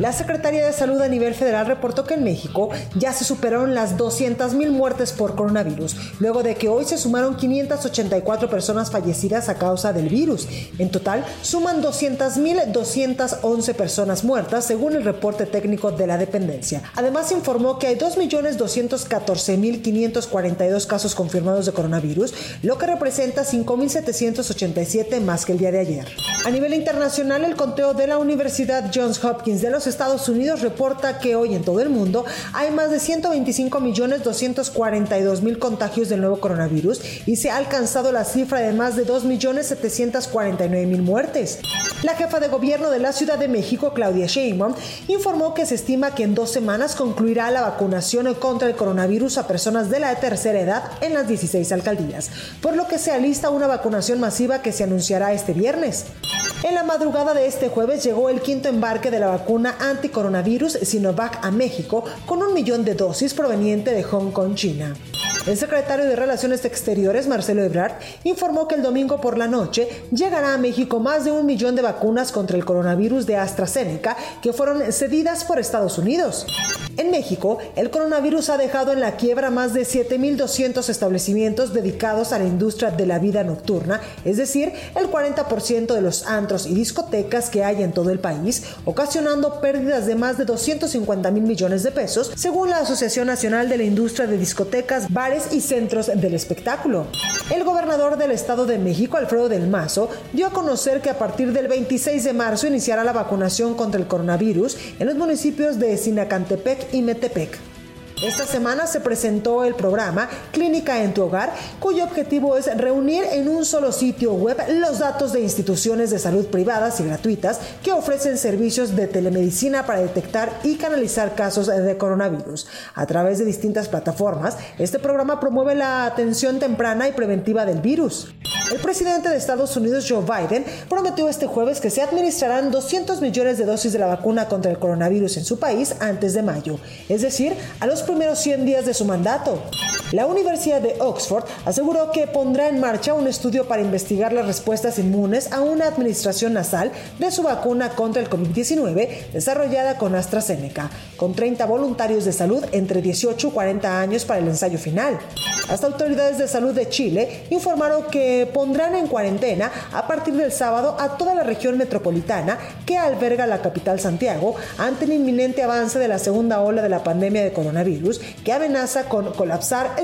La Secretaría de Salud a nivel federal reportó que en México ya se superaron las 200.000 muertes por coronavirus, luego de que hoy se sumaron 584 personas fallecidas a causa del virus. En total, suman 200.211 personas muertas, según el reporte técnico de la dependencia. Además, informó que hay 2.214.542 casos confirmados de coronavirus, lo que representa 5.787 más que el día de ayer. A nivel internacional, el conteo de la Universidad Johns Hopkins de los Estados Unidos reporta que hoy en todo el mundo hay más de 125 millones 242 mil contagios del nuevo coronavirus y se ha alcanzado la cifra de más de 2 millones 749 mil muertes. La jefa de gobierno de la Ciudad de México, Claudia Sheinbaum, informó que se estima que en dos semanas concluirá la vacunación contra el coronavirus a personas de la tercera edad en las 16 alcaldías, por lo que se alista una vacunación masiva que se anunciará este viernes. En la madrugada de este jueves llegó el quinto embarque de la vacuna anticoronavirus Sinovac a México con un millón de dosis proveniente de Hong Kong, China. El secretario de Relaciones Exteriores, Marcelo Ebrard, informó que el domingo por la noche llegará a México más de un millón de vacunas contra el coronavirus de AstraZeneca que fueron cedidas por Estados Unidos. En México, el coronavirus ha dejado en la quiebra más de 7.200 establecimientos dedicados a la industria de la vida nocturna, es decir, el 40% de los antros y discotecas que hay en todo el país, ocasionando pérdidas de más de 250 mil millones de pesos, según la Asociación Nacional de la Industria de Discotecas, y Centros del Espectáculo. El gobernador del Estado de México, Alfredo del Mazo, dio a conocer que a partir del 26 de marzo iniciará la vacunación contra el coronavirus en los municipios de Sinacantepec y Metepec. Esta semana se presentó el programa Clínica en tu Hogar, cuyo objetivo es reunir en un solo sitio web los datos de instituciones de salud privadas y gratuitas que ofrecen servicios de telemedicina para detectar y canalizar casos de coronavirus. A través de distintas plataformas, este programa promueve la atención temprana y preventiva del virus. El presidente de Estados Unidos, Joe Biden, prometió este jueves que se administrarán 200 millones de dosis de la vacuna contra el coronavirus en su país antes de mayo, es decir, a los primeros 100 días de su mandato. La Universidad de Oxford aseguró que pondrá en marcha un estudio para investigar las respuestas inmunes a una administración nasal de su vacuna contra el COVID-19 desarrollada con AstraZeneca, con 30 voluntarios de salud entre 18 y 40 años para el ensayo final. Las autoridades de salud de Chile informaron que pondrán en cuarentena a partir del sábado a toda la región metropolitana que alberga la capital Santiago ante el inminente avance de la segunda ola de la pandemia de coronavirus que amenaza con colapsar el